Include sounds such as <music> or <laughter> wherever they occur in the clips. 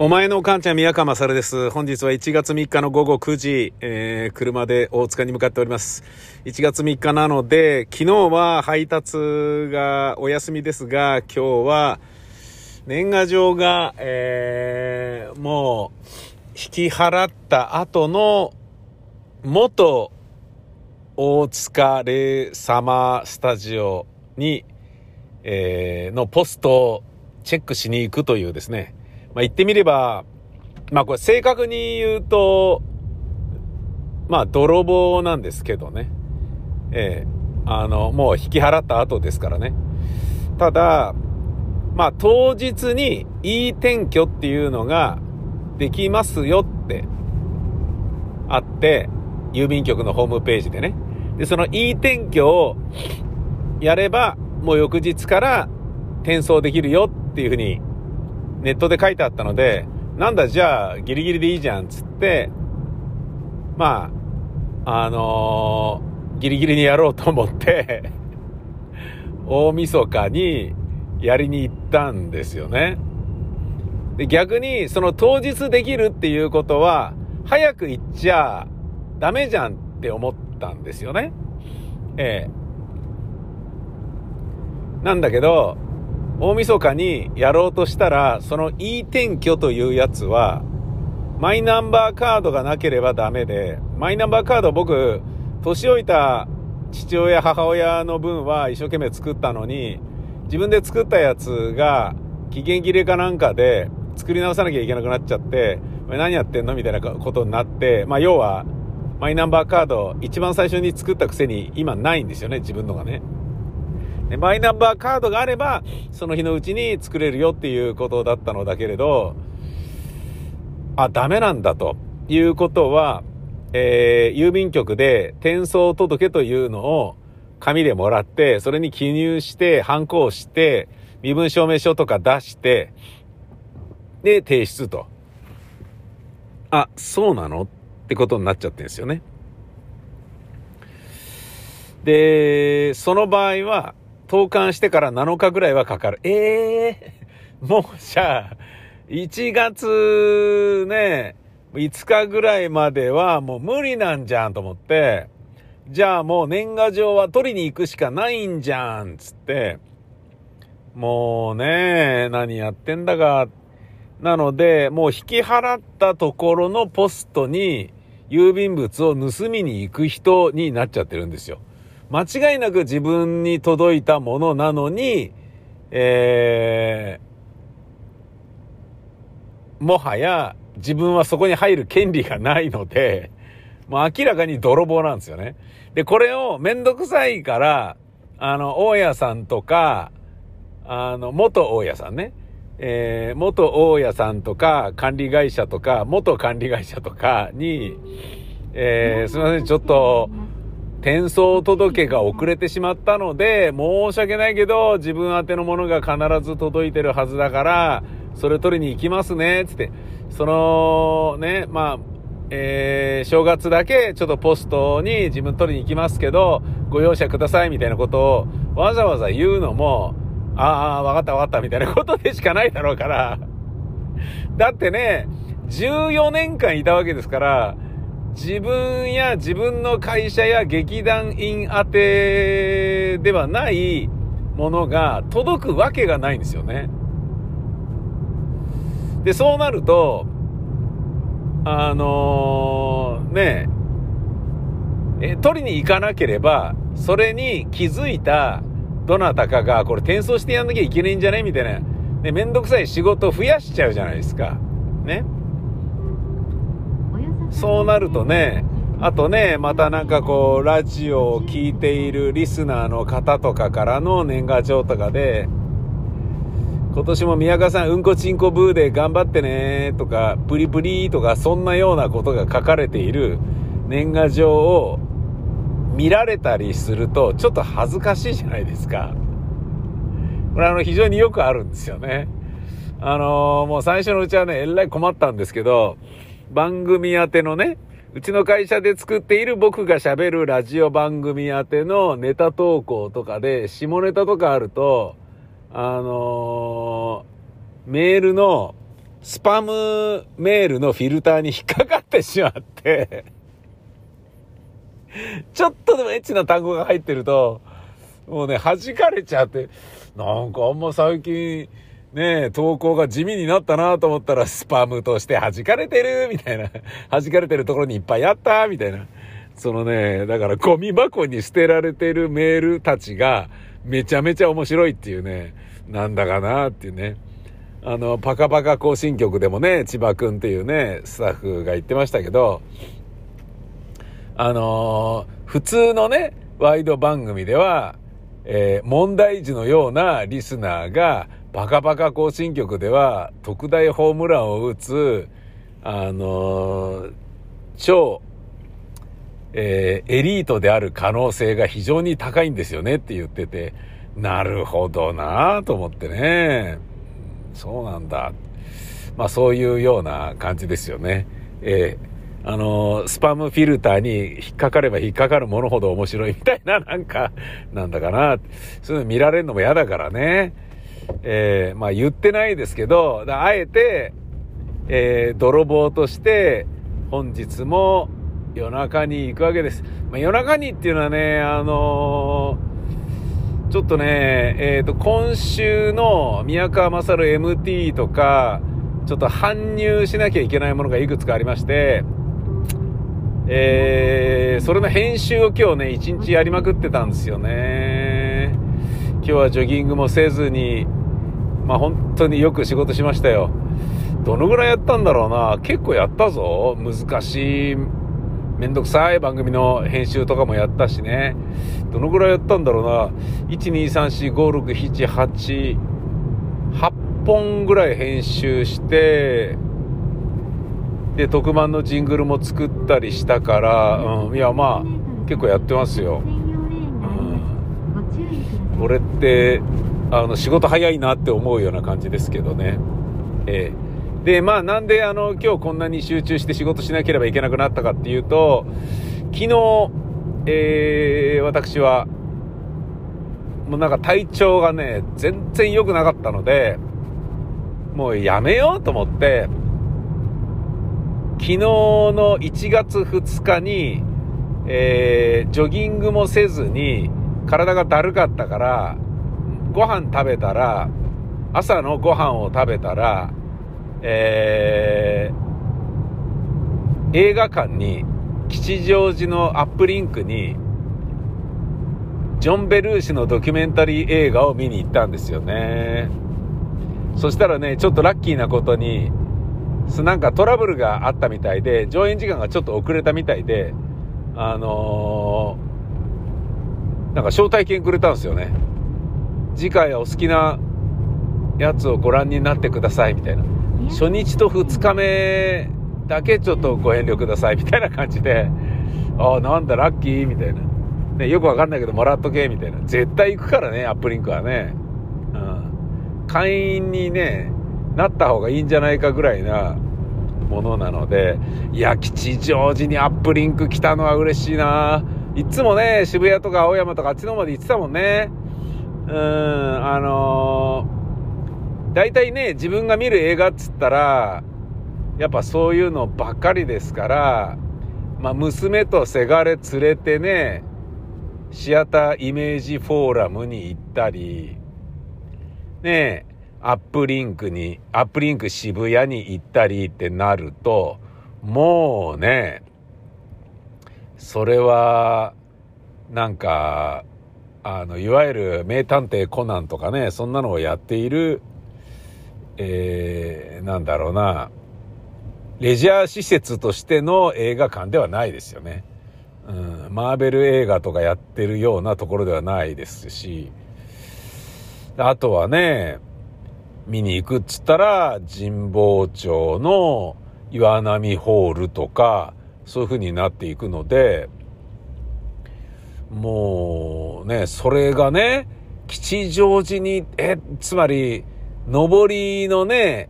お前のお母ちゃん宮川勝です。本日は1月3日の午後9時、えー、車で大塚に向かっております。1月3日なので、昨日は配達がお休みですが、今日は年賀状が、えー、もう引き払った後の元大塚レイサマースタジオに、えー、のポストをチェックしに行くというですね、まあ、言ってみれば、まあこれ正確に言うと、まあ泥棒なんですけどね。ええあの、もう引き払った後ですからね。ただ、まあ当日にいい転居っていうのができますよってあって、郵便局のホームページでね。で、そのいい転居をやれば、もう翌日から転送できるよっていうふうにネットで書いてあったので、なんだじゃあギリギリでいいじゃんつって、まあ、あのー、ギリギリにやろうと思って <laughs> 大晦日にやりに行ったんですよね。で、逆にその当日できるっていうことは、早く行っちゃダメじゃんって思ったんですよね。ええ。なんだけど、大晦日にやろうとしたら、その E 転居というやつは、マイナンバーカードがなければダメで、マイナンバーカード僕、年老いた父親、母親の分は一生懸命作ったのに、自分で作ったやつが期限切れかなんかで作り直さなきゃいけなくなっちゃって、何やってんのみたいなことになって、まあ要は、マイナンバーカード一番最初に作ったくせに今ないんですよね、自分のがね。マイナンバーカードがあれば、その日のうちに作れるよっていうことだったのだけれど、あ、ダメなんだということは、えー、郵便局で転送届というのを紙でもらって、それに記入して、反抗して、身分証明書とか出して、で、提出と。あ、そうなのってことになっちゃってるんですよね。で、その場合は、投函してから7日ぐらいはかかる。ええー、<laughs> もうじゃあ、1月ね、5日ぐらいまではもう無理なんじゃんと思って、じゃあもう年賀状は取りに行くしかないんじゃんつって、もうね、何やってんだか。なので、もう引き払ったところのポストに郵便物を盗みに行く人になっちゃってるんですよ。間違いなく自分に届いたものなのに、えー、もはや自分はそこに入る権利がないので、もう明らかに泥棒なんですよね。で、これをめんどくさいから、あの、大家さんとか、あの、元大家さんね。えー、元大家さんとか、管理会社とか、元管理会社とかに、えー、すいません、ちょっと、転送届が遅れてしまったので、申し訳ないけど、自分宛てのものが必ず届いてるはずだから、それ取りに行きますね、つって。その、ね、まあ、えー、正月だけちょっとポストに自分取りに行きますけど、ご容赦くださいみたいなことをわざわざ言うのも、ああ、わかったわかったみたいなことでしかないだろうから。だってね、14年間いたわけですから、自分や自分の会社や劇団員宛てではないものが届くわけがないんですよね。で、そうなると、あのー、ねえ、取りに行かなければ、それに気づいたどなたかが、これ転送してやんなきゃいけないんじゃないみたいな、ね、めんどくさい仕事を増やしちゃうじゃないですか。ね。そうなるとね、あとね、またなんかこう、ラジオを聴いているリスナーの方とかからの年賀状とかで、今年も宮川さん、うんこちんこブーで頑張ってねとか、プリプリとか、そんなようなことが書かれている年賀状を見られたりすると、ちょっと恥ずかしいじゃないですか。これあの、非常によくあるんですよね。あのー、もう最初のうちはね、えらい困ったんですけど、番組宛てのね、うちの会社で作っている僕が喋るラジオ番組宛てのネタ投稿とかで、下ネタとかあると、あのー、メールの、スパムメールのフィルターに引っかかってしまってちょっとでもエッチな単語が入ってると、もうね、弾かれちゃって、なんかあんま最近、ねえ投稿が地味になったなと思ったらスパムとして弾かれてるみたいな。弾かれてるところにいっぱいあったみたいな。そのね、だからゴミ箱に捨てられてるメールたちがめちゃめちゃ面白いっていうね、なんだかなっていうね。あの、パカパカ行進曲でもね、千葉くんっていうね、スタッフが言ってましたけど、あのー、普通のね、ワイド番組では、えー、問題児のようなリスナーが、バカバカ行進曲では、特大ホームランを打つ、あの、超、えー、エリートである可能性が非常に高いんですよねって言ってて、なるほどなと思ってね。そうなんだ。まあそういうような感じですよね。えー、あのスパムフィルターに引っかかれば引っかかるものほど面白いみたいな、なんか、なんだかな。そういうの見られるのも嫌だからね。えー、まあ言ってないですけど、あえて、えー、泥棒として、本日も夜中に行くわけです。まあ、夜中にっていうのはね、あのー、ちょっとね、えっ、ー、と、今週の宮川勝 MT とか、ちょっと搬入しなきゃいけないものがいくつかありまして、えー、それの編集を今日ね、一日やりまくってたんですよね。今日はジョギングもせずに、まあ本当によく仕事しましたよ。どのぐらいやったんだろうな。結構やったぞ。難しい、めんどくさい番組の編集とかもやったしね。どのぐらいやったんだろうな。1、2、3、4、5、6、7、8、8本ぐらい編集して、で、特番のジングルも作ったりしたから、うん、いや、まあ、結構やってますよ。うん。俺って、あの、仕事早いなって思うような感じですけどね。えー、で、まあ、なんで、あの、今日こんなに集中して仕事しなければいけなくなったかっていうと、昨日、えー、私は、もうなんか体調がね、全然良くなかったので、もうやめようと思って、昨日の1月2日に、えー、ジョギングもせずに、体がだるかったから、ご飯食べたら、朝のご飯を食べたら、えー、映画館に、吉祥寺のアップリンクに、ジョン・ベルーシのドキュメンタリー映画を見に行ったんですよね。そしたらね、ちょっとラッキーなことに、なんかトラブルがあったみたいで、上演時間がちょっと遅れたみたいで、あのー、なんか招待券くれたんですよね。次回はお好きなやつをご覧になってくださいみたいな。初日と2日目だけちょっとご遠慮くださいみたいな感じで、<laughs> ああ、なんだ、ラッキーみたいな。ね、よくわかんないけど、もらっとけみたいな。絶対行くからね、アップリンクはね。うん。会員にね、なった方がいいんじゃないかぐらいなものなので、いや、吉祥寺にアップリンク来たのは嬉しいないつもね、渋谷とか青山とかあっちの方まで行ってたもんね。うん、あのー、大体ね、自分が見る映画っつったら、やっぱそういうのばっかりですから、まあ、娘とせがれ連れてね、シアターイメージフォーラムに行ったり、ねえ、アップリンクに、アップリンク渋谷に行ったりってなると、もうね、それは、なんか、あの、いわゆる名探偵コナンとかね、そんなのをやっている、えー、なんだろうな、レジャー施設としての映画館ではないですよね。うん、マーベル映画とかやってるようなところではないですし、あとはね、見に行くっつったら、神保町の岩波ホールとか、そういう風になっていくので、もうね、それがね、吉祥寺に、え、つまり、上りのね、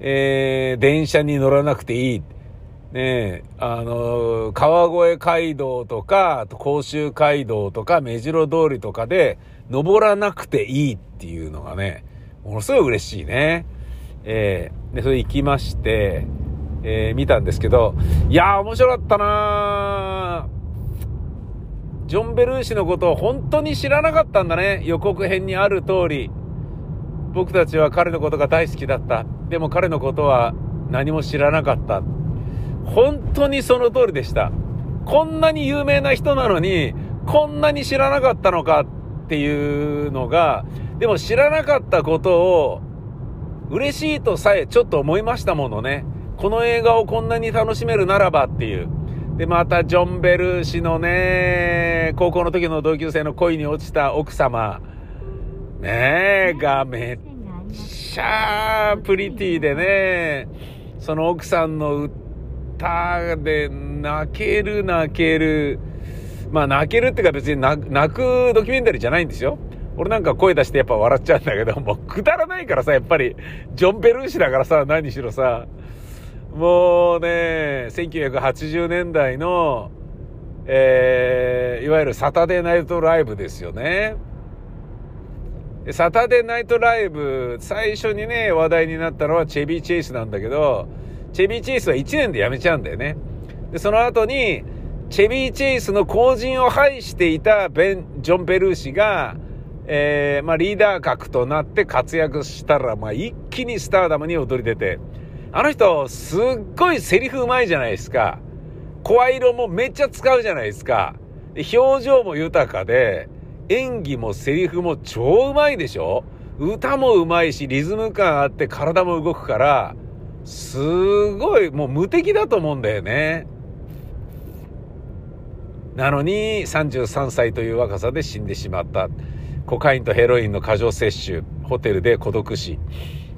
えー、電車に乗らなくていい。ねあの、川越街道とか、甲州街道とか、目白通りとかで、登らなくていいっていうのがね、ものすごい嬉しいね。えー、で、それ行きまして、えー、見たんですけど、いやー面白かったなジョン・ベルーシのことを本当に知らなかったんだね。予告編にある通り。僕たちは彼のことが大好きだった。でも彼のことは何も知らなかった。本当にその通りでした。こんなに有名な人なのに、こんなに知らなかったのかっていうのが、でも知らなかったことを嬉しいとさえちょっと思いましたものね。この映画をこんなに楽しめるならばっていう。で、またジョン・ベルー氏のね、高校の時の同級生の恋に落ちた奥様、ねえ、がめっちゃプリティでね、その奥さんの歌で泣ける泣ける。まあ泣けるってか別に泣くドキュメンタリーじゃないんですよ。俺なんか声出してやっぱ笑っちゃうんだけど、もうくだらないからさ、やっぱり、ジョン・ベルーシだからさ、何しろさ、もうね、1980年代の、えー、いわゆるサタデーナイトライブですよね。サタデーナイトライブ、最初にね、話題になったのはチェビー・チェイスなんだけど、チェビー・チェイスは1年で辞めちゃうんだよね。で、その後に、チェビー・チェイスの後陣を排していたベン、ジョン・ベルーシが、えー、まあリーダー格となって活躍したら、まあ一気にスターダムに躍り出て、あの人、すっごいセリフうまいじゃないですか。声色もめっちゃ使うじゃないですか。表情も豊かで、演技もセリフも超うまいでしょ歌もうまいし、リズム感あって体も動くから、すごい、もう無敵だと思うんだよね。なのに、33歳という若さで死んでしまった。コカインとヘロインの過剰摂取、ホテルで孤独死。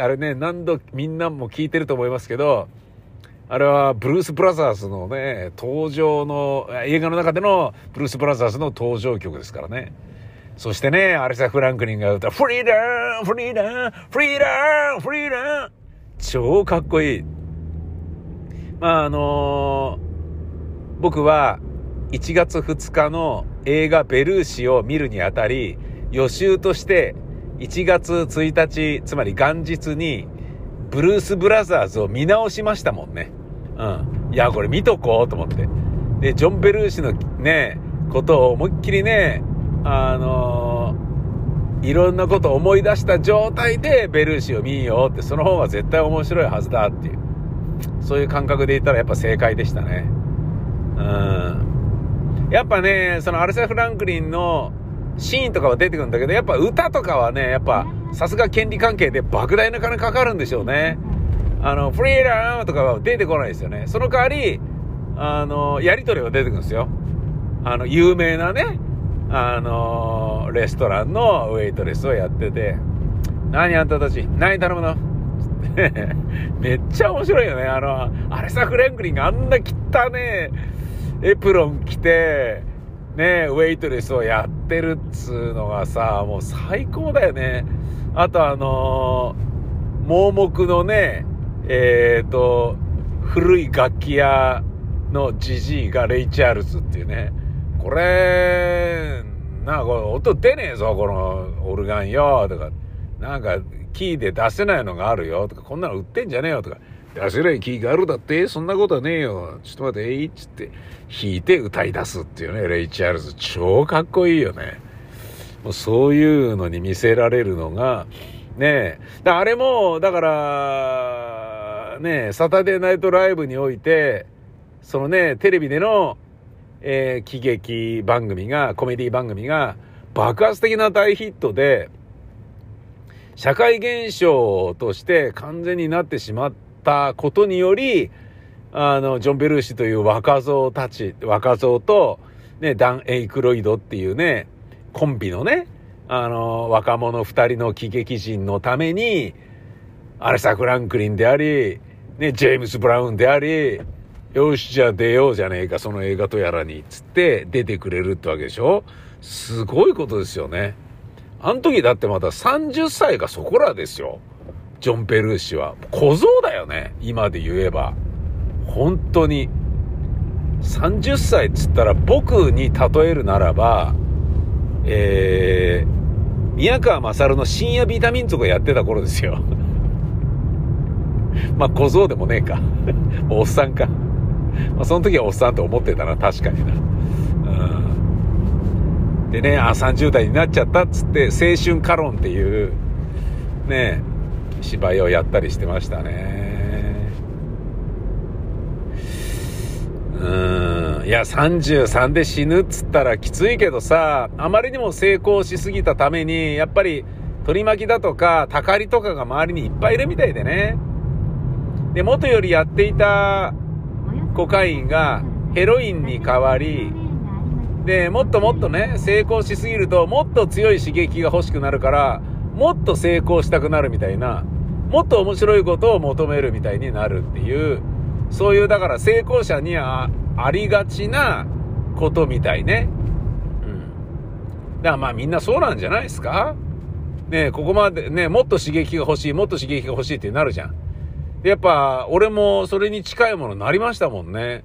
あれね、何度みんなも聞いてると思いますけど、あれはブルース・ブラザーズのね、登場の、映画の中でのブルース・ブラザーズの登場曲ですからね。そしてね、アレサ・フランクリンが歌う、フリーダーフリーダーフリーダーフリーダー超かっこいい。まああのー、僕は1月2日の映画ベルーシを見るにあたり、予習として1月1日、つまり元日に、ブルース・ブラザーズを見直しましたもんね。うん。いや、これ見とこうと思って。で、ジョン・ベルーシのね、ことを思いっきりね、あのー、いろんなことを思い出した状態でベルーシを見ようって、その方が絶対面白いはずだっていう。そういう感覚で言ったらやっぱ正解でしたね。うん。やっぱね、そのアルセ・フランクリンのシーンとかは出てくるんだけど、やっぱ歌とかはね、やっぱ、さすが権利関係で莫大な金かかるんでしょうね。あの、フリーラーとかは出てこないですよね。その代わり、あの、やりとりは出てくるんですよ。あの、有名なね、あの、レストランのウェイトレスをやってて、何あんたたち何頼むの？<laughs> めっちゃ面白いよね。あの、アレサ・フレンクリンがあんな汚ねエプロン着て、ね、ウェイトレスをやってるっつうのがさ、もう最高だよね。あとあのー、盲目のね、えっ、ー、と、古い楽器屋のジジイがレイ・チャールズっていうね。これ、なこれ音出ねえぞ、このオルガンよ、とか。なんか、キーで出せないのがあるよ、とか、こんなの売ってんじゃねえよ、とか。出せないキーがあるだってそんなことはねえよ。ちょっと待って、えいっつって弾いて歌い出すっていうね、レイ・チャールズ。超かっこいいよね。もうそういうのに見せられるのが、ねえ。だあれも、だから、ねえサタデーナイトライブにおいて、そのね、テレビでの、えー、喜劇番組が、コメディ番組が、爆発的な大ヒットで、社会現象として完全になってしまって、ったことにより、あの、ジョン・ベルーシという若造たち、若造と、ね、ダン・エイクロイドっていうね、コンビのね、あの、若者二人の喜劇人のために、アレサ・フランクリンであり、ね、ジェームス・ブラウンであり、よし、じゃあ出ようじゃねえか、その映画とやらに、つって出てくれるってわけでしょすごいことですよね。あの時だってまだ30歳がそこらですよ。ジョン・ペルーシは。小僧だよね。今で言えば。本当に。30歳っつったら僕に例えるならば、えー、宮川勝の深夜ビタミン族がやってた頃ですよ。<laughs> まあ小僧でもねえか。<laughs> おっさんか。まあその時はおっさんと思ってたな、確かにな。うん。でね、あ、30代になっちゃったっつって、青春カロンっていう、ね、芝居をやったりしてましたね。うん。いや、33で死ぬっつったらきついけどさ、あまりにも成功しすぎたために、やっぱり取り巻きだとか、たかりとかが周りにいっぱいいるみたいでね。で、元よりやっていたコカインがヘロインに変わり、で、もっともっとね、成功しすぎると、もっと強い刺激が欲しくなるから、もっと成功したくなるみたいな、もっと面白いことを求めるみたいになるっていう、そういう、だから成功者にはありがちなことみたいね。うん。だからまあみんなそうなんじゃないですか？ねここまでね、もっと刺激が欲しい、もっと刺激が欲しいってなるじゃん。やっぱ俺もそれに近いものになりましたもんね。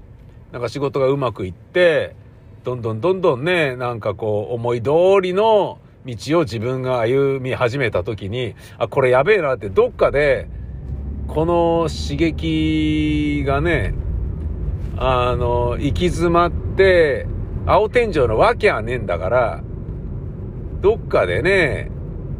なんか仕事がうまくいって、どんどんどんどんね、なんかこう思い通りの道を自分が歩み始めた時に、あ、これやべえなってどっかで、この刺激がね、あの、行き詰まって、青天井のわけはねえんだから、どっかでね、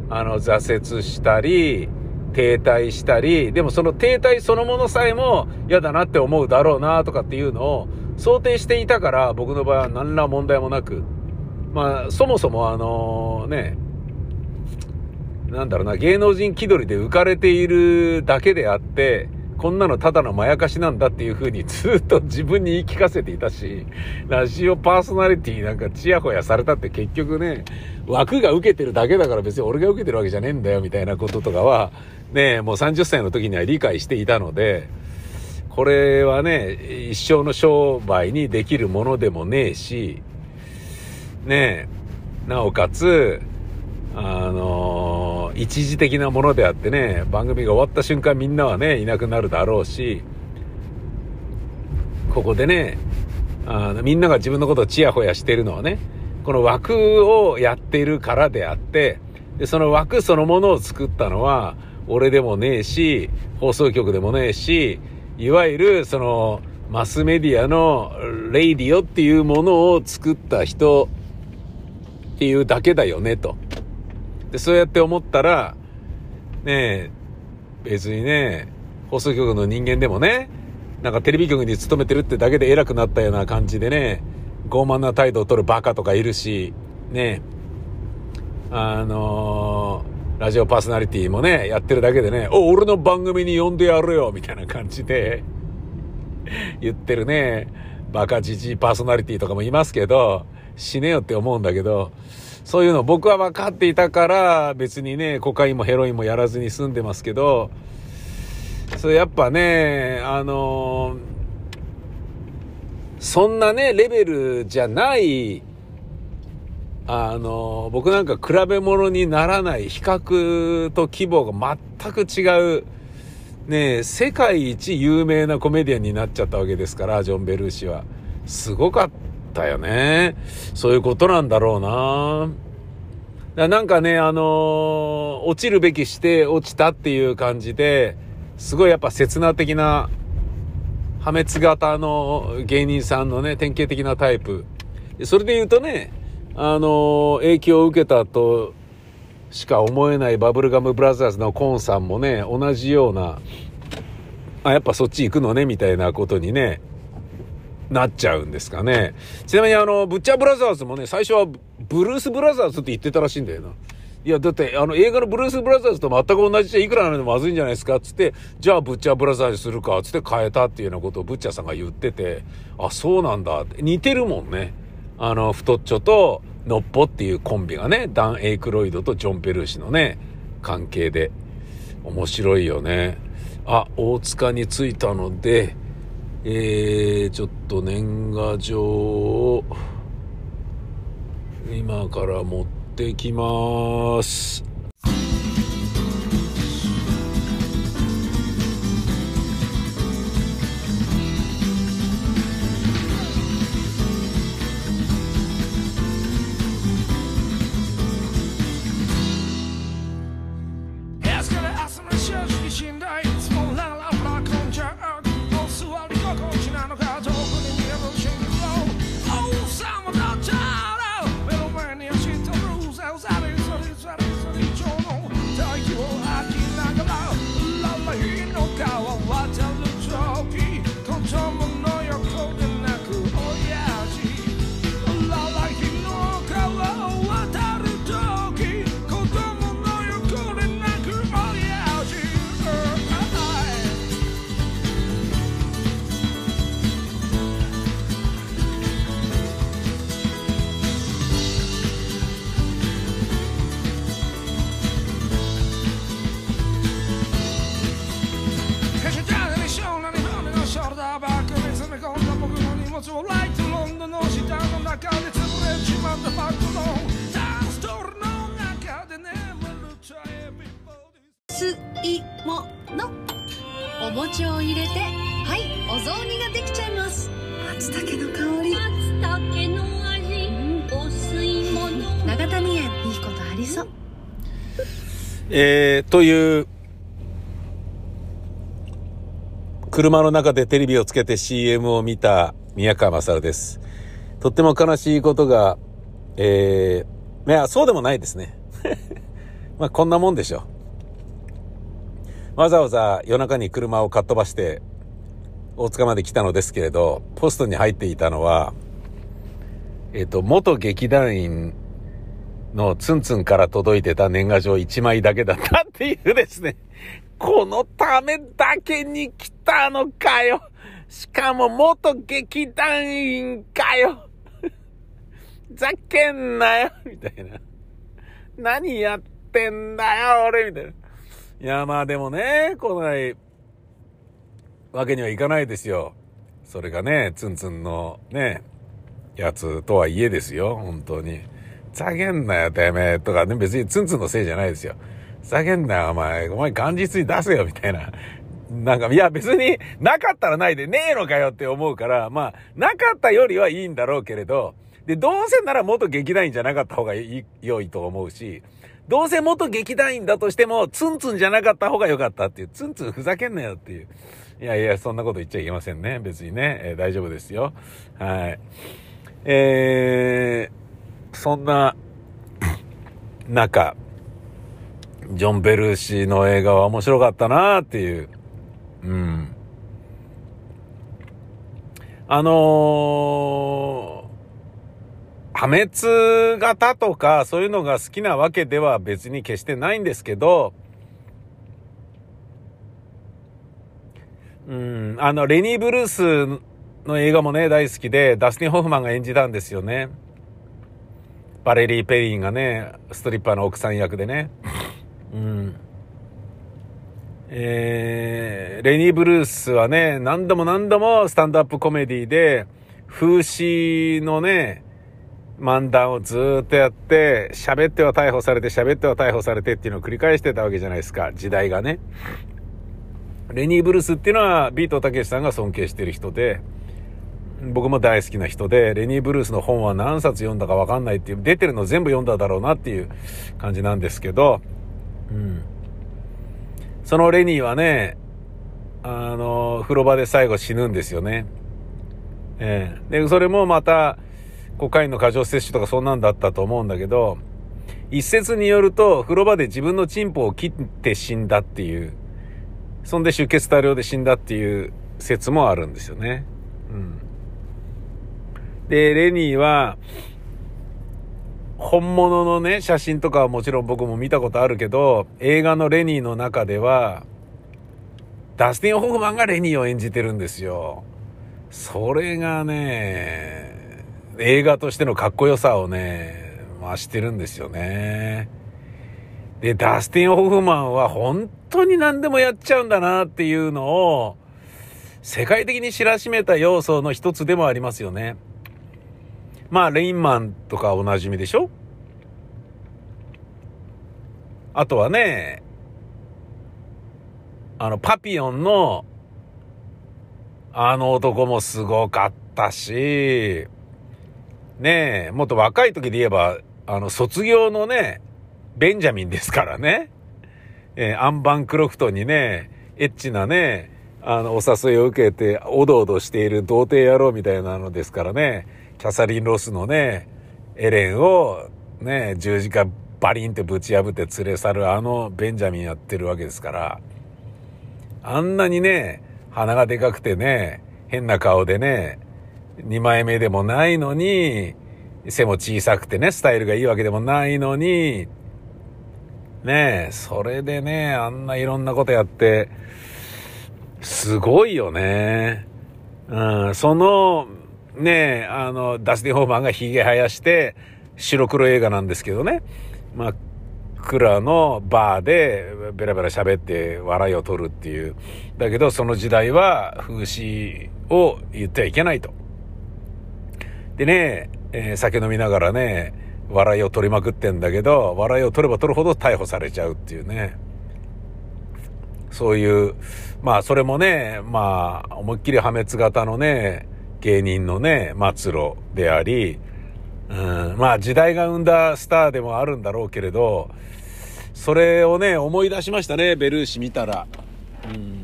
あの、挫折したり、停滞したり、でもその停滞そのものさえも嫌だなって思うだろうなとかっていうのを想定していたから、僕の場合は何ら問題もなく、まあ、そもそもあのね、なんだろうな、芸能人気取りで浮かれているだけであって、こんなのただのまやかしなんだっていう風にずっと自分に言い聞かせていたし、ラジオパーソナリティなんかチヤホヤされたって結局ね、枠が受けてるだけだから別に俺が受けてるわけじゃねえんだよみたいなこととかは、ね、もう30歳の時には理解していたので、これはね、一生の商売にできるものでもねえし、ねなおかつ、あのー、一時的なものであってね、番組が終わった瞬間みんなはね、いなくなるだろうし、ここでね、あのみんなが自分のことをチヤホヤしてるのはね、この枠をやっているからであって、で、その枠そのものを作ったのは、俺でもねえし、放送局でもねえし、いわゆるその、マスメディアのレイディオっていうものを作った人っていうだけだよね、と。で、そうやって思ったら、ねえ、別にね、放送局の人間でもね、なんかテレビ局に勤めてるってだけで偉くなったような感じでね、傲慢な態度を取るバカとかいるし、ね、あのー、ラジオパーソナリティもね、やってるだけでね、お、俺の番組に呼んでやるよ、みたいな感じで言ってるね、バカじじいパーソナリティとかもいますけど、死ねよって思うんだけど、そういうの僕は分かっていたから別にね、コカインもヘロインもやらずに済んでますけど、それやっぱね、あの、そんなね、レベルじゃない、あの、僕なんか比べ物にならない比較と規模が全く違う、ね、世界一有名なコメディアンになっちゃったわけですから、ジョン・ベルーシは。すごかっったよね。そういうことなんだろうな。なんかね、あのー、落ちるべきして落ちたっていう感じで、すごいやっぱ刹那的な破滅型の芸人さんのね、典型的なタイプ。それで言うとね、あのー、影響を受けたとしか思えないバブルガムブラザーズのコーンさんもね、同じような、あ、やっぱそっち行くのね、みたいなことにね、なっちゃうんですかね。ちなみにあの、ブッチャーブラザーズもね、最初はブルースブラザーズって言ってたらしいんだよな。いや、だって、あの、映画のブルース・ブラザーズと全く同じじゃいくらなのでまずいんじゃないですかつって、じゃあ、ブッチャー・ブラザーズするかつって変えたっていうようなことをブッチャーさんが言ってて、あ、そうなんだ。似てるもんね。あの、太っちょと、のっぽっていうコンビがね、ダン・エイクロイドとジョン・ペルーシのね、関係で。面白いよね。あ、大塚に着いたので、えー、ちょっと年賀状を今から持ってきます。えー、という、車の中でテレビをつけて CM を見た宮川勝です。とっても悲しいことが、えー、いや、そうでもないですね。<laughs> まあ、こんなもんでしょう。わざわざ夜中に車をかっ飛ばして、大塚まで来たのですけれど、ポストに入っていたのは、えっ、ー、と、元劇団員のツンツンから届いてた年賀状1枚だけだったっていうですね。このためだけに来たのかよ。しかも元劇団員かよ。ざけんなよ。みたいな。何やってんだよ、俺。みたいな。いや、まあでもね、来ないわけにはいかないですよ。それがね、ツンツンのね、やつとはいえですよ、本当に。ざけんなよ、てめえ。とかね、別にツンツンのせいじゃないですよ。ふざけんなよ、お前。お前元日に出せよ、みたいな。<laughs> なんか、いや別になかったらないでねえのかよって思うから、まあ、なかったよりはいいんだろうけれど、で、どうせなら元劇団員じゃなかった方がいい、良いと思うし、どうせ元劇団員だとしても、ツンツンじゃなかった方が良かったっていう、ツンツンふざけんなよっていう。いやいや、そんなこと言っちゃいけませんね。別にね、えー、大丈夫ですよ。はい。えー、そんな中、ジョン・ベルーシーの映画は面白かったなっていう。うん。あのー、破滅型とかそういうのが好きなわけでは別に決してないんですけど、うん、あの、レニー・ブルースの映画もね、大好きで、ダスティン・ホフマンが演じたんですよね。バレリー・ペリーがね、ストリッパーの奥さん役でね。うん。えー、レニー・ブルースはね、何度も何度もスタンドアップコメディで、風刺のね、漫談をずっとやって、喋っては逮捕されて、喋っては逮捕されてっていうのを繰り返してたわけじゃないですか、時代がね。レニー・ブルースっていうのは、ビートたけしさんが尊敬してる人で、僕も大好きな人で、レニー・ブルースの本は何冊読んだかわかんないっていう、出てるの全部読んだだろうなっていう感じなんですけど、うん。そのレニーはね、あの、風呂場で最後死ぬんですよね。ええー、で、それもまた、コカインの過剰摂取とかそんなんだったと思うんだけど、一説によると、風呂場で自分のチンポを切って死んだっていう、そんで出血多量で死んだっていう説もあるんですよね。うん。で、レニーは、本物のね、写真とかはもちろん僕も見たことあるけど、映画のレニーの中では、ダスティン・ホフマンがレニーを演じてるんですよ。それがね、映画としてのかっこよさをね、増してるんですよね。で、ダスティン・ホフマンは本当に何でもやっちゃうんだなっていうのを、世界的に知らしめた要素の一つでもありますよね。まあ、レインマンとかおなじみでしょ？あとはね、あの、パピオンの、あの男もすごかったし、ねえ、もっと若い時で言えば、あの、卒業のね、ベンジャミンですからね。えー、アンバン・クロフトにね、エッチなね、あの、お誘いを受けて、おどおどしている童貞野郎みたいなのですからね、キャサリン・ロスのね、エレンを、ね、十字架バリンってぶち破って連れ去るあのベンジャミンやってるわけですから、あんなにね、鼻がでかくてね、変な顔でね、二枚目でもないのに、背も小さくてね、スタイルがいいわけでもないのに、ね、それでね、あんないろんなことやって、すごいよね。うん、その、ねえ、あの、ダスティン・ホーマンが髭生やして、白黒映画なんですけどね。まあ、クラのバーでベラベラ喋って笑いを取るっていう。だけどその時代は風刺を言ってはいけないと。でね、えー、酒飲みながらね、笑いを取りまくってんだけど、笑いを取れば取るほど逮捕されちゃうっていうね。そういう、まあそれもね、まあ思いっきり破滅型のね、芸人のね、末路であり、うん、まあ時代が生んだスターでもあるんだろうけれど、それをね、思い出しましたね、ベルーシ見たら。うん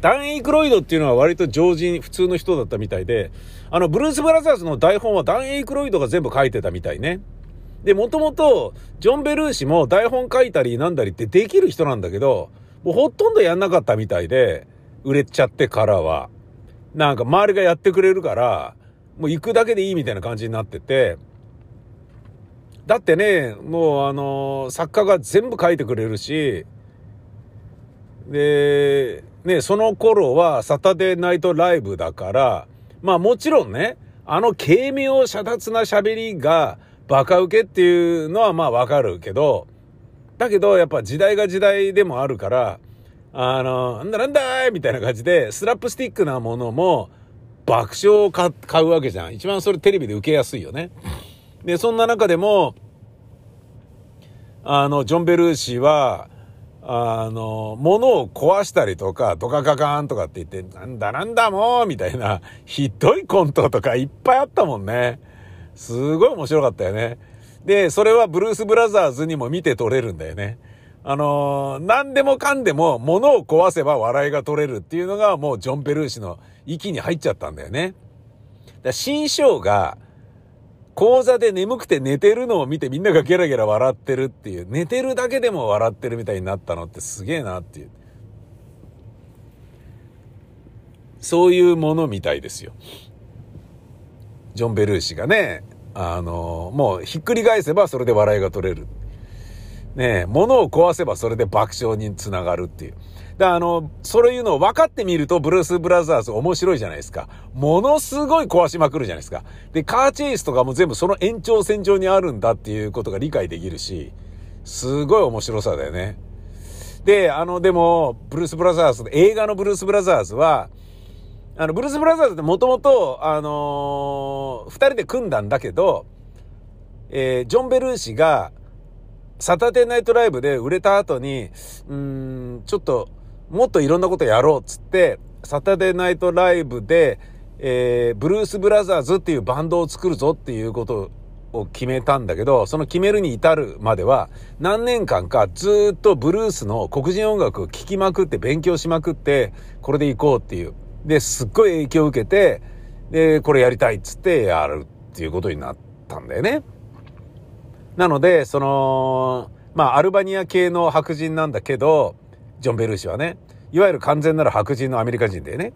ダン・エイクロイドっていうのは割と常人、普通の人だったみたいで、あの、ブルース・ブラザーズの台本はダン・エイクロイドが全部書いてたみたいね。で、もともと、ジョン・ベルーシも台本書いたりなんだりってできる人なんだけど、もうほとんどやんなかったみたいで、売れちゃってからは。なんか周りがやってくれるから、もう行くだけでいいみたいな感じになってて、だってね、もうあの、作家が全部書いてくれるし、で、ね、その頃はサタデーナイトライブだから、まあもちろんね、あの軽妙遮奪な喋りがバカ受けっていうのはまあわかるけど、だけどやっぱ時代が時代でもあるから、あの、なんだなんだい？みたいな感じで、スラップスティックなものも爆笑を買うわけじゃん。一番それテレビで受けやすいよね。で、そんな中でも、あの、ジョン・ベルーシは、あの、物を壊したりとか、ドカカカーンとかって言って、なんだなんだもうみたいな、ひどいコントとかいっぱいあったもんね。すごい面白かったよね。で、それはブルース・ブラザーズにも見て取れるんだよね。あのー、何でもかんでも物を壊せば笑いが取れるっていうのがもうジョン・ベルーシの息に入っちゃったんだよね。だ新章が講座で眠くて寝てるのを見てみんながゲラゲラ笑ってるっていう、寝てるだけでも笑ってるみたいになったのってすげえなっていう。そういうものみたいですよ。ジョン・ベルーシがね、あの、もうひっくり返せばそれで笑いが取れる。ねえ、物を壊せばそれで爆笑につながるっていう。で、あの、そういうのを分かってみると、ブルース・ブラザーズ面白いじゃないですか。ものすごい壊しまくるじゃないですか。で、カーチェイスとかも全部その延長線上にあるんだっていうことが理解できるし、すごい面白さだよね。で、あの、でも、ブルース・ブラザーズ、映画のブルース・ブラザーズは、あの、ブルース・ブラザーズってもともと、あのー、二人で組んだんだけど、えー、ジョン・ベルーシが、サタデーナイトライブで売れた後に、うん、ちょっと、もっといろんなことやろうっつって、サタデーナイトライブで、えー、ブルース・ブラザーズっていうバンドを作るぞっていうことを決めたんだけど、その決めるに至るまでは、何年間かずっとブルースの黒人音楽を聴きまくって勉強しまくって、これで行こうっていう。で、すっごい影響を受けて、で、これやりたいっつってやるっていうことになったんだよね。なので、その、まあ、アルバニア系の白人なんだけど、ジョン・ベルーシはね。いわゆる完全なる白人のアメリカ人でね。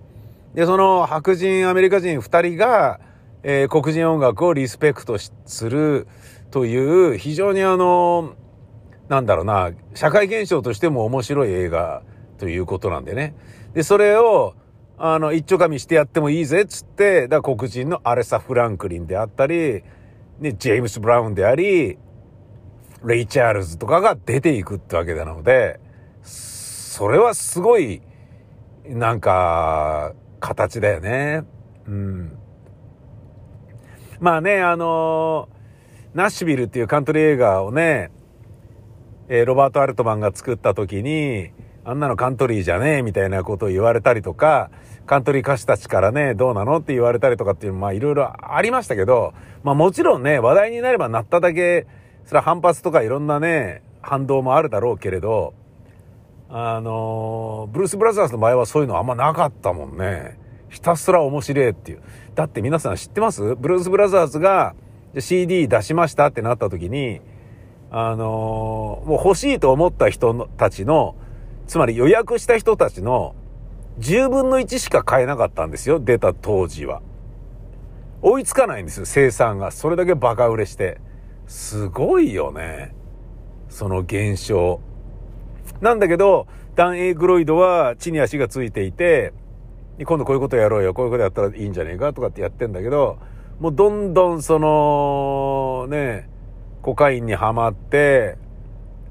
で、その白人アメリカ人二人が、えー、黒人音楽をリスペクトするという、非常にあの、なんだろうな、社会現象としても面白い映画ということなんでね。で、それを、あの、一丁噛みしてやってもいいぜっつって、だ黒人のアレサ・フランクリンであったり、ね、ジェームス・ブラウンであり、レイ・チャールズとかが出ていくってわけなので、それはすごい、なんか、形だよね。うん。まあね、あのナッシュビルっていうカントリー映画をね、え、ロバート・アルトマンが作った時に、あんなのカントリーじゃねえみたいなことを言われたりとか、カントリー歌手たちからね、どうなの？って言われたりとかっていうまあいろいろありましたけど、まあもちろんね、話題になればなっただけ、それは反発とかいろんなね、反動もあるだろうけれど、あのブルース・ブラザーズの場合はそういうのあんまなかったもんね。ひたすら面白いっていう。だって皆さん知ってます？ブルース・ブラザーズが CD 出しましたってなった時に、あのもう欲しいと思った人たちの、つまり予約した人たちの10分の1しか買えなかったんですよ。出た当時は。追いつかないんですよ、生産が。それだけバカ売れして。すごいよね。その現象。なんだけど、ダン・エイグロイドは地に足がついていて、今度こういうことやろうよ、こういうことやったらいいんじゃねえかとかってやってんだけど、もうどんどんその、ね、コカインにはまって、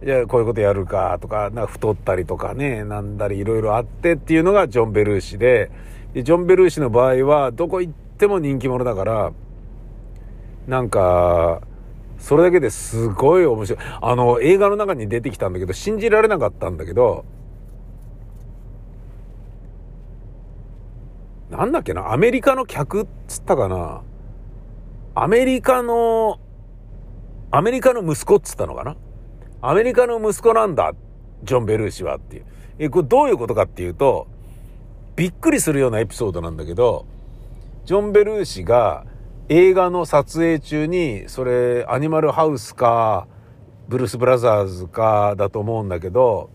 じゃあこういうことやるかとか、なんか太ったりとかね、なんだりいろいろあってっていうのがジョン・ベルーシで、でジョン・ベルーシの場合はどこ行っても人気者だから、なんか、それだけですごい面白い。あの、映画の中に出てきたんだけど、信じられなかったんだけど、なんだっけな、アメリカの客っつったかな。アメリカの、アメリカの息子っつったのかな。アメリカの息子なんだ、ジョン・ベルーシはっていう。え、これどういうことかっていうと、びっくりするようなエピソードなんだけど、ジョン・ベルーシが映画の撮影中に、それ、アニマルハウスか、ブルース・ブラザーズかだと思うんだけど、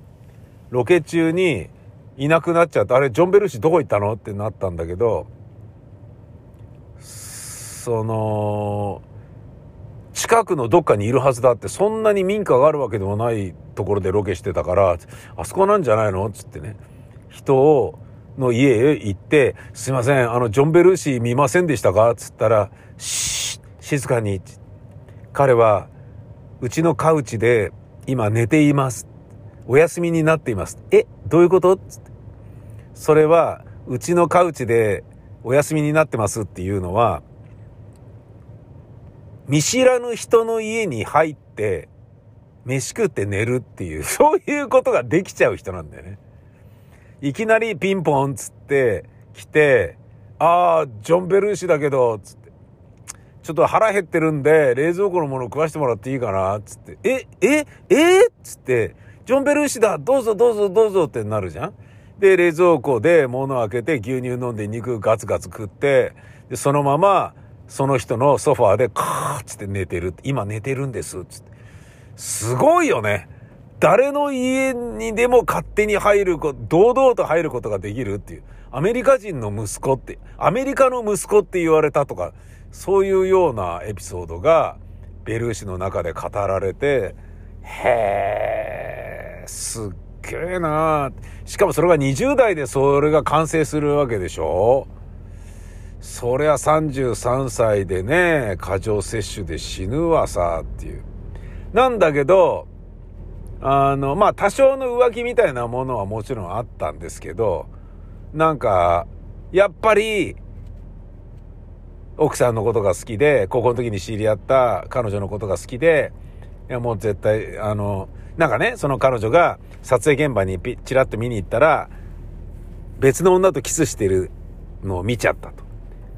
ロケ中にいなくなっちゃって、あれ、ジョン・ベルシーどこ行ったの？ってなったんだけど、その、近くのどっかにいるはずだって、そんなに民家があるわけでもないところでロケしてたから、あそこなんじゃないの？つってね、人を、の家へ行って、すいません、あの、ジョン・ベルーシー見ませんでしたか？つったら、シー静かに。彼は、うちのカウチで今寝ています。お休みになっています。え、どういうこと？つって。それは、うちのカウチでお休みになってますっていうのは、見知らぬ人の家に入って、飯食って寝るっていう、そういうことができちゃう人なんだよね。いきなりピンポンっつって来て、ああ、ジョン・ベルーシだけど、つって。ちょっと腹減ってるんで、冷蔵庫のもの食わしてもらっていいかなつって。え、え、え？つって、ジョン・ベルーシだどうぞどうぞどうぞってなるじゃんで、冷蔵庫で物を開けて牛乳飲んで肉ガツガツ食って、で、そのまま、その人のソファーでカーッつって寝てる。今寝てるんです。つって。すごいよね。誰の家にでも勝手に入ること、堂々と入ることができるっていう。アメリカ人の息子って、アメリカの息子って言われたとか、そういうようなエピソードが、ベルーシの中で語られて、へー、すっげえなしかもそれが20代でそれが完成するわけでしょそりゃ33歳でね、過剰摂取で死ぬわさっていう。なんだけど、あの、まあ、多少の浮気みたいなものはもちろんあったんですけど、なんか、やっぱり、奥さんのことが好きで、高校の時に知り合った彼女のことが好きで、いやもう絶対、あの、なんかね、その彼女が撮影現場にチラッと見に行ったら、別の女とキスしてるのを見ちゃったと。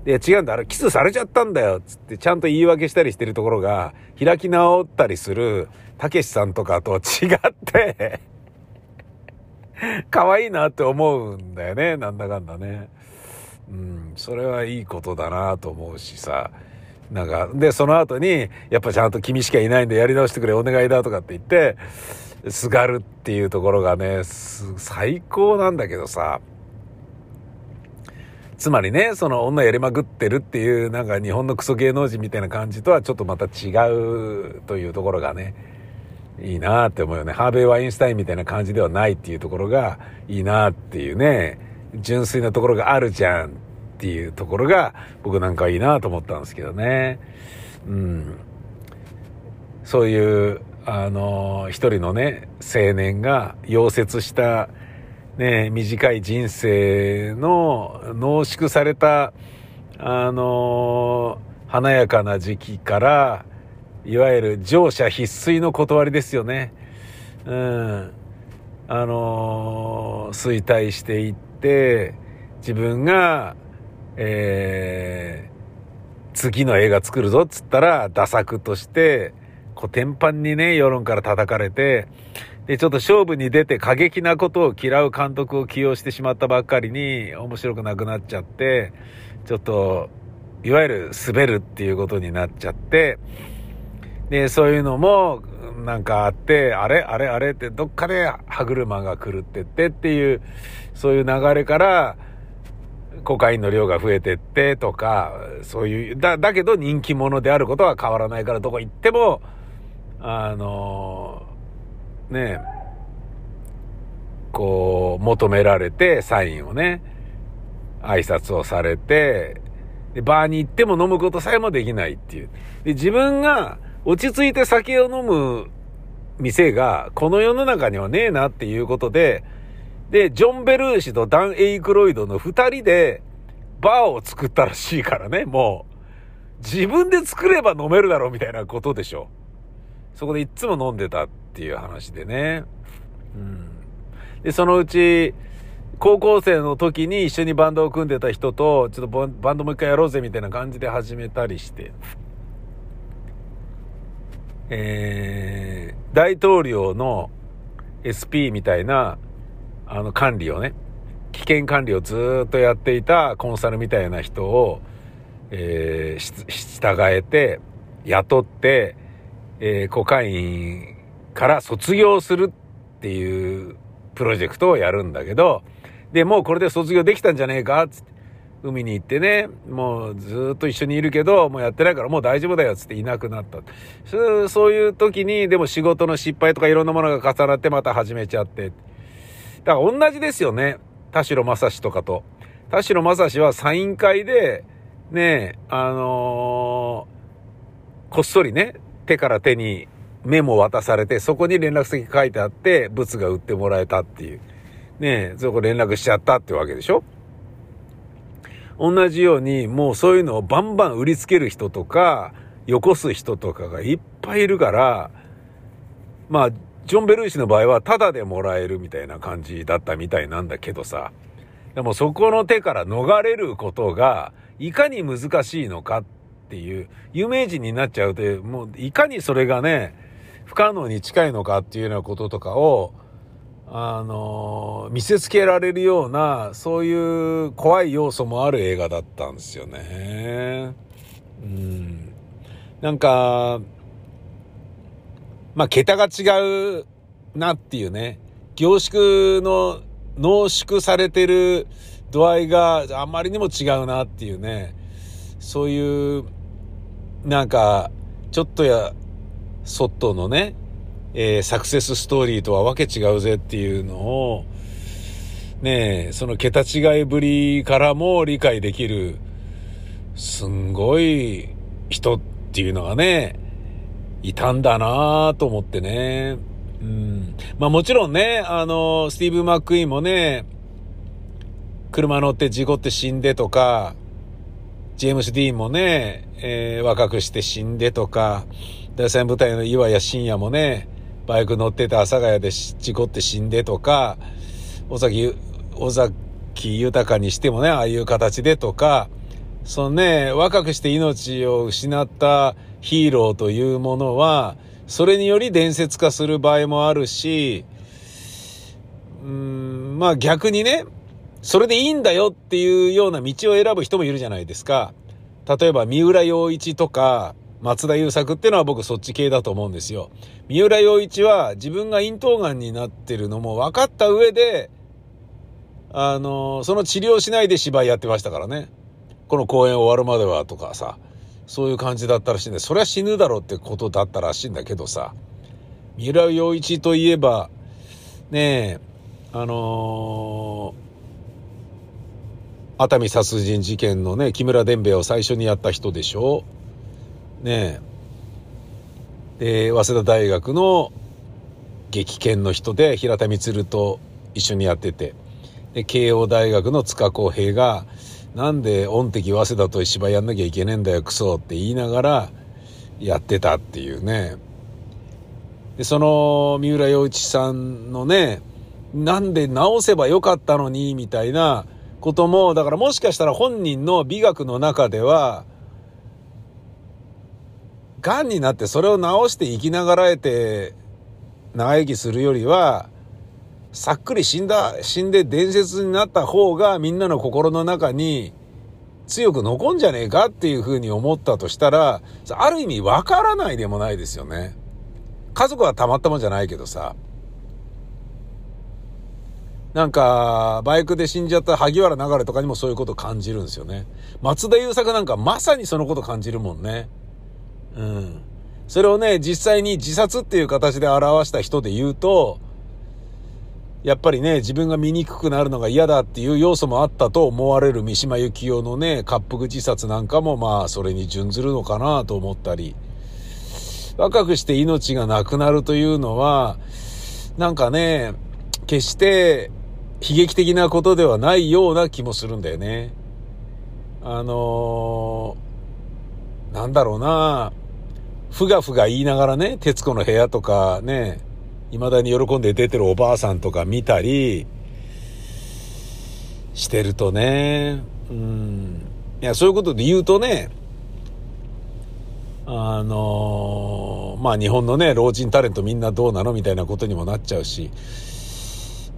で、違うんだ、あれキスされちゃったんだよ、つってちゃんと言い訳したりしてるところが、開き直ったりする、たけしさんとかと違って <laughs> 可愛いなって思うんだよね、なんだかんだね。うん、それはいいことだなと思うしさ。なんか、で、その後に、やっぱちゃんと君しかいないんでやり直してくれ、お願いだとかって言って、すがるっていうところがね、最高なんだけどさ。つまりね、その女やりまくってるっていう、なんか日本のクソ芸能人みたいな感じとはちょっとまた違うというところがね、いいなって思うよね。ハーベイ・ワインスタインみたいな感じではないっていうところがいいなっていうね、純粋なところがあるじゃんっていうところが僕なんかいいなと思ったんですけどね。うん。そういう、あの、一人のね、青年が溶接した、ね、短い人生の濃縮された、あの、華やかな時期から、いわゆる乗車必須の断りですよね。うん。あの衰退していって、自分が、えー、次の映画作るぞっつったら、打作として、こう、天板にね、世論から叩かれて、で、ちょっと勝負に出て過激なことを嫌う監督を起用してしまったばっかりに、面白くなくなっちゃって、ちょっと、いわゆる滑るっていうことになっちゃって、で、そういうのも、なんかあって、あれあれあれって、どっかで歯車が狂ってってっていう、そういう流れから、コカインの量が増えてってとか、そういう、だ、だけど人気者であることは変わらないから、どこ行っても、あのねこう、求められて、サインをね、挨拶をされて、で、バーに行っても飲むことさえもできないっていう。で、自分が落ち着いて酒を飲む店が、この世の中にはねえなっていうことで、で、ジョン・ベルーシとダン・エイクロイドの二人で、バーを作ったらしいからね、もう。自分で作れば飲めるだろうみたいなことでしょ。そこでいっつも飲んでたっていう話でね。うん。で、そのうち、高校生の時に一緒にバンドを組んでた人と、ちょっとバンドもう一回やろうぜみたいな感じで始めたりして、えー、大統領の SP みたいな、あの管理をね、危険管理をずっとやっていたコンサルみたいな人を、えー、従えて、雇って、えー、コカインから卒業するっていうプロジェクトをやるんだけど、で、もうこれで卒業できたんじゃねえか？つって、海に行ってね、もうずっと一緒にいるけど、もうやってないからもう大丈夫だよつっていなくなった。そういう時に、でも仕事の失敗とかいろんなものが重なってまた始めちゃって。だから同じですよね。田代正史とかと。田代正史はサイン会で、ね、あのー、こっそりね、手から手にメモ渡されて、そこに連絡先書いてあって、物が売ってもらえたっていう。ねそこ連絡しちゃったってわけでしょ？同じように、もうそういうのをバンバン売りつける人とか、よこす人とかがいっぱいいるから、まあ、ジョン・ベルーシの場合はタダでもらえるみたいな感じだったみたいなんだけどさ、でもそこの手から逃れることが、いかに難しいのかっていう、有名人になっちゃうという、もういかにそれがね、不可能に近いのかっていうようなこととかを、あの、見せつけられるような、そういう怖い要素もある映画だったんですよね。うん。なんか、まあ、桁が違うなっていうね。凝縮の濃縮されてる度合いがあまりにも違うなっていうね。そういう、なんか、ちょっとや、そっとのね、えー、サクセスストーリーとはわけ違うぜっていうのを、ねえその桁違いぶりからも理解できる、すんごい人っていうのがね、いたんだなと思ってね。うん。まあもちろんね、あの、スティーブ・マック・イーンもね、車乗って事故って死んでとか、ジェームス・ディーンもね、えー、若くして死んでとか、第三部隊の岩谷深也もね、バイク乗ってて阿佐ヶ谷で事故って死んでとか、尾崎、尾崎豊にしてもね、ああいう形でとか、そのね、若くして命を失ったヒーローというものは、それにより伝説化する場合もあるし、うん、まあ逆にね、それでいいんだよっていうような道を選ぶ人もいるじゃないですか。例えば三浦洋一とか、松田優作ってのは僕そっち系だと思うんですよ。三浦洋一は自分が咽頭癌になってるのも分かった上で、あの、その治療しないで芝居やってましたからね。この公演終わるまではとかさ、そういう感じだったらしいんで、そりゃ死ぬだろうってことだったらしいんだけどさ、三浦洋一といえば、ねえ、あのー、熱海殺人事件のね、木村伝兵衛を最初にやった人でしょねえ。で、早稲田大学の激剣の人で平田充と一緒にやってて、で、慶応大学の塚公平が、なんで御敵早稲田と芝居やんなきゃいけねえんだよ、クソって言いながらやってたっていうね。で、その三浦洋一さんのね、なんで直せばよかったのに、みたいなことも、だからもしかしたら本人の美学の中では、癌になってそれを治して生きながらえて長生きするよりは、さっくり死んだ、死んで伝説になった方がみんなの心の中に強く残んじゃねえかっていうふうに思ったとしたら、ある意味わからないでもないですよね。家族はたまったもんじゃないけどさ。なんか、バイクで死んじゃった萩原流れとかにもそういうこと感じるんですよね。松田優作なんかまさにそのこと感じるもんね。うん。それをね、実際に自殺っていう形で表した人で言うと、やっぱりね、自分が醜くなるのが嫌だっていう要素もあったと思われる三島由紀夫のね、滑腹自殺なんかもまあ、それに準ずるのかなと思ったり、若くして命がなくなるというのは、なんかね、決して悲劇的なことではないような気もするんだよね。あのー、なんだろうな、ふがふが言いながらね、徹子の部屋とかね、未だに喜んで出てるおばあさんとか見たりしてるとね、うん。いや、そういうことで言うとね、あのー、まあ日本のね、老人タレントみんなどうなのみたいなことにもなっちゃうし、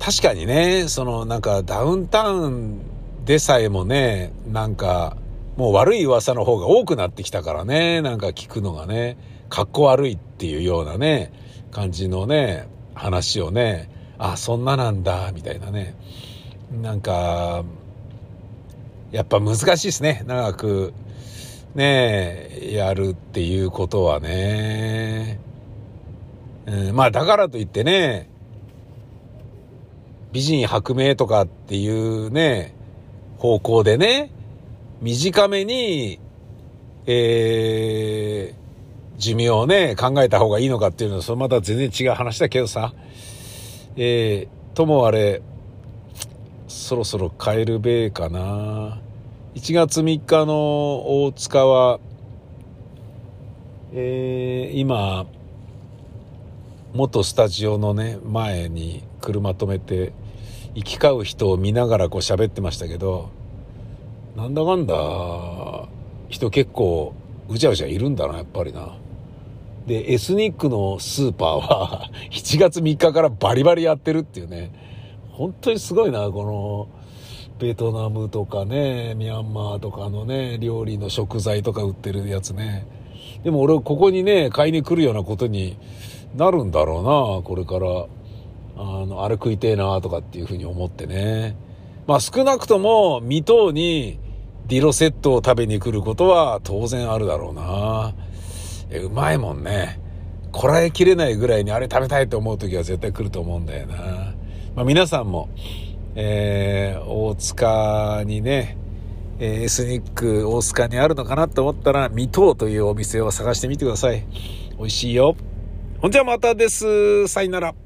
確かにね、そのなんかダウンタウンでさえもね、なんか、もう悪い噂の方が多くなってきたからね、なんか聞くのがね、かっこ悪いっていうようなね、感じのね、話をね、あ、そんななんだ、みたいなね。なんか、やっぱ難しいですね。長く、ねやるっていうことはね。うん、まあだからといってね、美人薄命とかっていうね、方向でね、短めに、えー、寿命をね、考えた方がいいのかっていうのは、それまた全然違う話だけどさ、えー、ともあれ、そろそろ帰るべえかな。1月3日の大塚は、えー、今、元スタジオのね、前に車止めて、行き交う人を見ながらこう喋ってましたけど、なんだかんだ、人結構うじゃうじゃいるんだな、やっぱりな。で、エスニックのスーパーは <laughs> 7月3日からバリバリやってるっていうね。本当にすごいな、この、ベトナムとかね、ミャンマーとかのね、料理の食材とか売ってるやつね。でも俺ここにね、買いに来るようなことになるんだろうな、これから。あの、あれ食いてえなとかっていうふうに思ってね。まあ少なくとも未踏にディロセットを食べに来ることは当然あるだろうな。え、うまいもんね。こらえきれないぐらいにあれ食べたいと思う時は絶対来ると思うんだよな。まあ皆さんも、えー、大塚にね、え、エスニック大塚にあるのかなと思ったら、未踏というお店を探してみてください。美味しいよ。ほんじゃまたです。さよなら。